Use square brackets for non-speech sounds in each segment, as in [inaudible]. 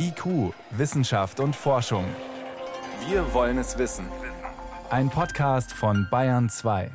IQ, Wissenschaft und Forschung. Wir wollen es wissen. Ein Podcast von Bayern 2.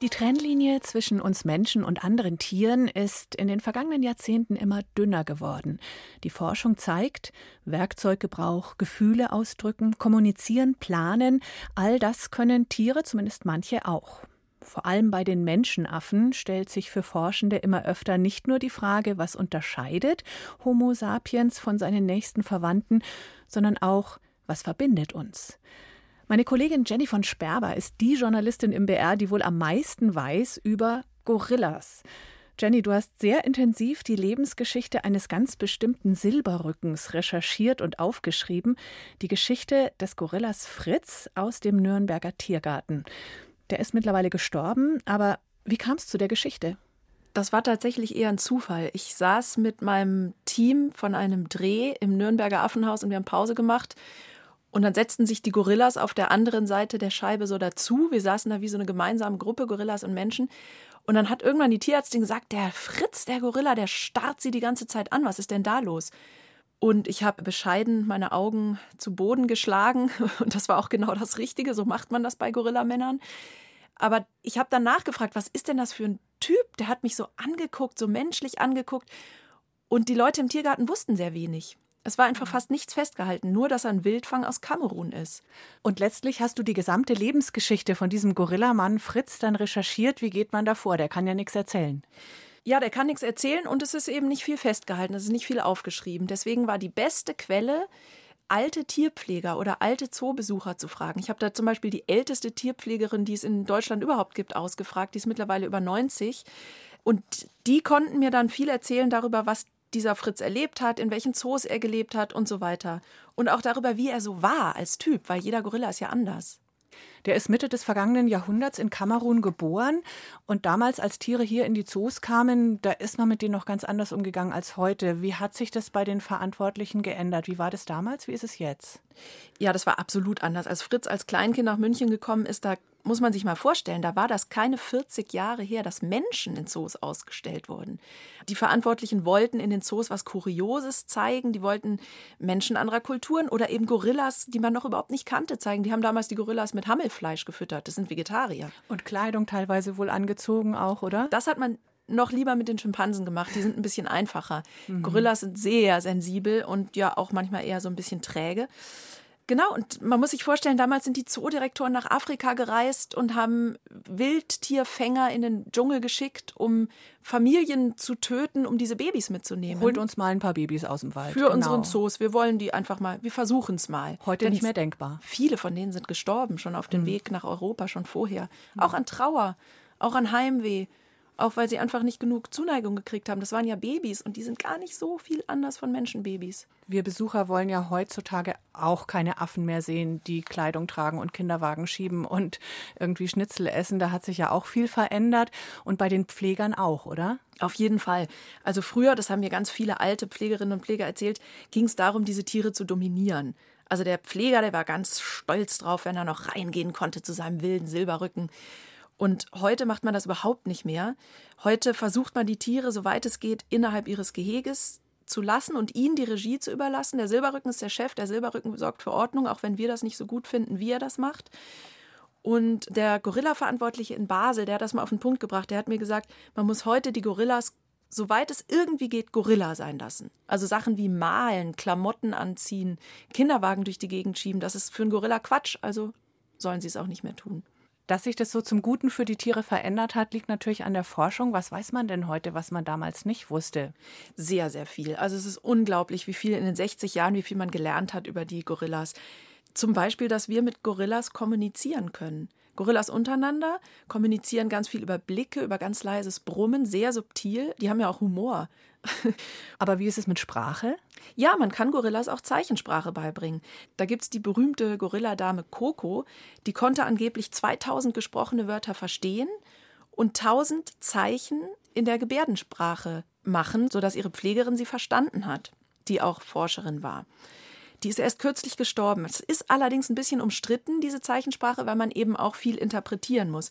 Die Trennlinie zwischen uns Menschen und anderen Tieren ist in den vergangenen Jahrzehnten immer dünner geworden. Die Forschung zeigt, Werkzeuggebrauch, Gefühle ausdrücken, kommunizieren, planen, all das können Tiere, zumindest manche auch. Vor allem bei den Menschenaffen stellt sich für Forschende immer öfter nicht nur die Frage, was unterscheidet Homo sapiens von seinen nächsten Verwandten, sondern auch, was verbindet uns. Meine Kollegin Jenny von Sperber ist die Journalistin im BR, die wohl am meisten weiß über Gorillas. Jenny, du hast sehr intensiv die Lebensgeschichte eines ganz bestimmten Silberrückens recherchiert und aufgeschrieben, die Geschichte des Gorillas Fritz aus dem Nürnberger Tiergarten. Der ist mittlerweile gestorben, aber wie kam es zu der Geschichte? Das war tatsächlich eher ein Zufall. Ich saß mit meinem Team von einem Dreh im Nürnberger Affenhaus und wir haben Pause gemacht. Und dann setzten sich die Gorillas auf der anderen Seite der Scheibe so dazu. Wir saßen da wie so eine gemeinsame Gruppe, Gorillas und Menschen. Und dann hat irgendwann die Tierärztin gesagt, der Fritz, der Gorilla, der starrt sie die ganze Zeit an. Was ist denn da los? Und ich habe bescheiden meine Augen zu Boden geschlagen. [laughs] Und das war auch genau das Richtige. So macht man das bei Gorillamännern. Aber ich habe dann nachgefragt, was ist denn das für ein Typ? Der hat mich so angeguckt, so menschlich angeguckt. Und die Leute im Tiergarten wussten sehr wenig. Es war einfach fast nichts festgehalten, nur dass er ein Wildfang aus Kamerun ist. Und letztlich hast du die gesamte Lebensgeschichte von diesem Gorillamann Fritz dann recherchiert. Wie geht man da vor? Der kann ja nichts erzählen. Ja, der kann nichts erzählen und es ist eben nicht viel festgehalten, es ist nicht viel aufgeschrieben. Deswegen war die beste Quelle, alte Tierpfleger oder alte Zoobesucher zu fragen. Ich habe da zum Beispiel die älteste Tierpflegerin, die es in Deutschland überhaupt gibt, ausgefragt. Die ist mittlerweile über 90. Und die konnten mir dann viel erzählen darüber, was dieser Fritz erlebt hat, in welchen Zoos er gelebt hat und so weiter. Und auch darüber, wie er so war als Typ, weil jeder Gorilla ist ja anders. Der ist Mitte des vergangenen Jahrhunderts in Kamerun geboren und damals, als Tiere hier in die Zoos kamen, da ist man mit denen noch ganz anders umgegangen als heute. Wie hat sich das bei den Verantwortlichen geändert? Wie war das damals? Wie ist es jetzt? Ja, das war absolut anders. Als Fritz als Kleinkind nach München gekommen ist, da muss man sich mal vorstellen, da war das keine 40 Jahre her, dass Menschen in Zoos ausgestellt wurden. Die Verantwortlichen wollten in den Zoos was Kurioses zeigen, die wollten Menschen anderer Kulturen oder eben Gorillas, die man noch überhaupt nicht kannte, zeigen. Die haben damals die Gorillas mit Hammelfleisch gefüttert, das sind Vegetarier. Und Kleidung teilweise wohl angezogen auch, oder? Das hat man noch lieber mit den Schimpansen gemacht. Die sind ein bisschen einfacher. Mhm. Gorillas sind sehr sensibel und ja auch manchmal eher so ein bisschen träge. Genau, und man muss sich vorstellen, damals sind die Zoodirektoren nach Afrika gereist und haben Wildtierfänger in den Dschungel geschickt, um Familien zu töten, um diese Babys mitzunehmen. Holt uns mal ein paar Babys aus dem Wald. Für genau. unseren Zoos. Wir wollen die einfach mal, wir versuchen es mal. Heute Denn nicht mehr denkbar. Viele von denen sind gestorben, schon auf dem mhm. Weg nach Europa, schon vorher. Mhm. Auch an Trauer, auch an Heimweh auch weil sie einfach nicht genug Zuneigung gekriegt haben. Das waren ja Babys und die sind gar nicht so viel anders von Menschenbabys. Wir Besucher wollen ja heutzutage auch keine Affen mehr sehen, die Kleidung tragen und Kinderwagen schieben und irgendwie Schnitzel essen. Da hat sich ja auch viel verändert und bei den Pflegern auch, oder? Auf jeden Fall. Also früher, das haben mir ganz viele alte Pflegerinnen und Pfleger erzählt, ging es darum, diese Tiere zu dominieren. Also der Pfleger, der war ganz stolz drauf, wenn er noch reingehen konnte zu seinem wilden Silberrücken. Und heute macht man das überhaupt nicht mehr. Heute versucht man die Tiere, soweit es geht, innerhalb ihres Geheges zu lassen und ihnen die Regie zu überlassen. Der Silberrücken ist der Chef, der Silberrücken sorgt für Ordnung, auch wenn wir das nicht so gut finden, wie er das macht. Und der Gorilla-Verantwortliche in Basel, der hat das mal auf den Punkt gebracht, der hat mir gesagt, man muss heute die Gorillas, soweit es irgendwie geht, Gorilla sein lassen. Also Sachen wie malen, Klamotten anziehen, Kinderwagen durch die Gegend schieben, das ist für einen Gorilla Quatsch, also sollen sie es auch nicht mehr tun. Dass sich das so zum Guten für die Tiere verändert hat, liegt natürlich an der Forschung. Was weiß man denn heute, was man damals nicht wusste? Sehr, sehr viel. Also es ist unglaublich, wie viel in den 60 Jahren, wie viel man gelernt hat über die Gorillas. Zum Beispiel, dass wir mit Gorillas kommunizieren können. Gorillas untereinander kommunizieren ganz viel über Blicke, über ganz leises Brummen, sehr subtil. Die haben ja auch Humor. [laughs] Aber wie ist es mit Sprache? Ja, man kann Gorillas auch Zeichensprache beibringen. Da gibt es die berühmte Gorilladame Coco, die konnte angeblich 2000 gesprochene Wörter verstehen und 1000 Zeichen in der Gebärdensprache machen, sodass ihre Pflegerin sie verstanden hat, die auch Forscherin war. Die ist erst kürzlich gestorben. Es ist allerdings ein bisschen umstritten, diese Zeichensprache, weil man eben auch viel interpretieren muss.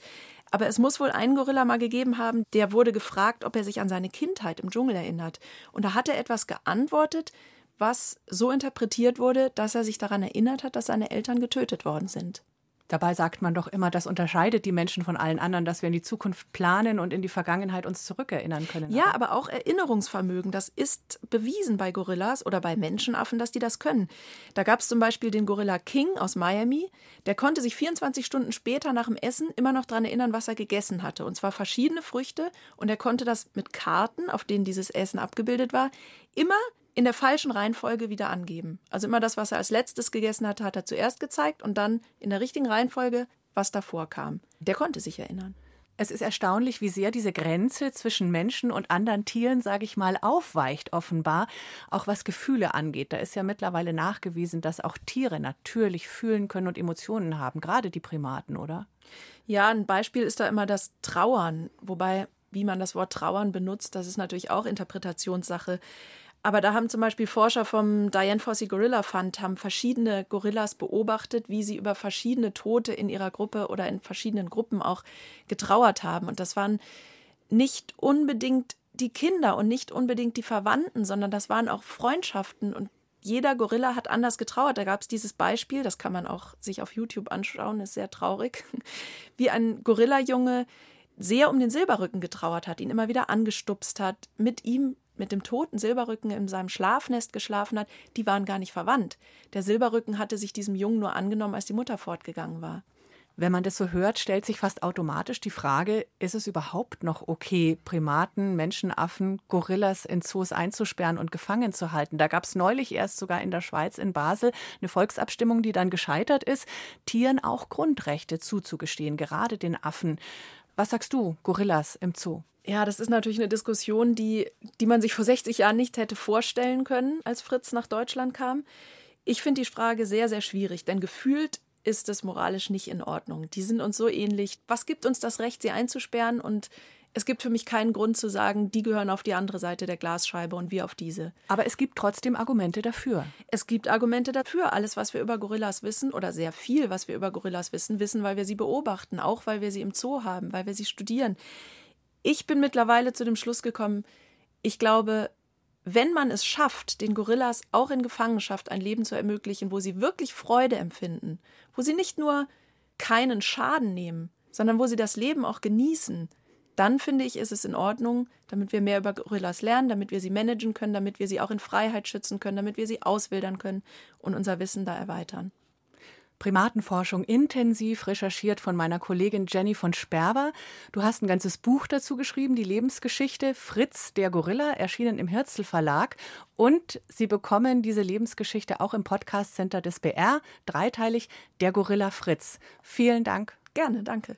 Aber es muss wohl einen Gorilla mal gegeben haben, der wurde gefragt, ob er sich an seine Kindheit im Dschungel erinnert. Und da hat er etwas geantwortet, was so interpretiert wurde, dass er sich daran erinnert hat, dass seine Eltern getötet worden sind. Dabei sagt man doch immer, das unterscheidet die Menschen von allen anderen, dass wir in die Zukunft planen und in die Vergangenheit uns zurückerinnern können. Ja, aber auch Erinnerungsvermögen, das ist bewiesen bei Gorillas oder bei Menschenaffen, dass die das können. Da gab es zum Beispiel den Gorilla King aus Miami, der konnte sich 24 Stunden später nach dem Essen immer noch daran erinnern, was er gegessen hatte. Und zwar verschiedene Früchte und er konnte das mit Karten, auf denen dieses Essen abgebildet war, immer in der falschen Reihenfolge wieder angeben. Also immer das, was er als letztes gegessen hatte, hat er zuerst gezeigt und dann in der richtigen Reihenfolge, was davor kam. Der konnte sich erinnern. Es ist erstaunlich, wie sehr diese Grenze zwischen Menschen und anderen Tieren, sage ich mal, aufweicht offenbar, auch was Gefühle angeht. Da ist ja mittlerweile nachgewiesen, dass auch Tiere natürlich fühlen können und Emotionen haben, gerade die Primaten, oder? Ja, ein Beispiel ist da immer das Trauern, wobei wie man das Wort Trauern benutzt, das ist natürlich auch Interpretationssache. Aber da haben zum Beispiel Forscher vom Diane Fossey Gorilla Fund haben verschiedene Gorillas beobachtet, wie sie über verschiedene Tote in ihrer Gruppe oder in verschiedenen Gruppen auch getrauert haben. Und das waren nicht unbedingt die Kinder und nicht unbedingt die Verwandten, sondern das waren auch Freundschaften und jeder Gorilla hat anders getrauert. Da gab es dieses Beispiel, das kann man auch sich auf YouTube anschauen, ist sehr traurig, [laughs] wie ein Gorilla-Junge sehr um den Silberrücken getrauert hat, ihn immer wieder angestupst hat, mit ihm mit dem toten Silberrücken in seinem Schlafnest geschlafen hat, die waren gar nicht verwandt. Der Silberrücken hatte sich diesem Jungen nur angenommen, als die Mutter fortgegangen war. Wenn man das so hört, stellt sich fast automatisch die Frage, ist es überhaupt noch okay, Primaten, Menschenaffen, Gorillas in Zoos einzusperren und gefangen zu halten? Da gab es neulich erst sogar in der Schweiz, in Basel, eine Volksabstimmung, die dann gescheitert ist, Tieren auch Grundrechte zuzugestehen, gerade den Affen. Was sagst du, Gorillas im Zoo? Ja, das ist natürlich eine Diskussion, die, die man sich vor 60 Jahren nicht hätte vorstellen können, als Fritz nach Deutschland kam. Ich finde die Frage sehr, sehr schwierig, denn gefühlt ist es moralisch nicht in Ordnung. Die sind uns so ähnlich. Was gibt uns das Recht, sie einzusperren? Und es gibt für mich keinen Grund zu sagen, die gehören auf die andere Seite der Glasscheibe und wir auf diese. Aber es gibt trotzdem Argumente dafür. Es gibt Argumente dafür. Alles, was wir über Gorillas wissen, oder sehr viel, was wir über Gorillas wissen, wissen, weil wir sie beobachten, auch weil wir sie im Zoo haben, weil wir sie studieren ich bin mittlerweile zu dem Schluss gekommen, ich glaube, wenn man es schafft, den Gorillas auch in Gefangenschaft ein Leben zu ermöglichen, wo sie wirklich Freude empfinden, wo sie nicht nur keinen Schaden nehmen, sondern wo sie das Leben auch genießen, dann finde ich, ist es in Ordnung, damit wir mehr über Gorillas lernen, damit wir sie managen können, damit wir sie auch in Freiheit schützen können, damit wir sie auswildern können und unser Wissen da erweitern. Primatenforschung intensiv recherchiert von meiner Kollegin Jenny von Sperber. Du hast ein ganzes Buch dazu geschrieben, die Lebensgeschichte Fritz der Gorilla, erschienen im Hirzel Verlag. Und Sie bekommen diese Lebensgeschichte auch im Podcast Center des BR, dreiteilig Der Gorilla Fritz. Vielen Dank. Gerne, danke.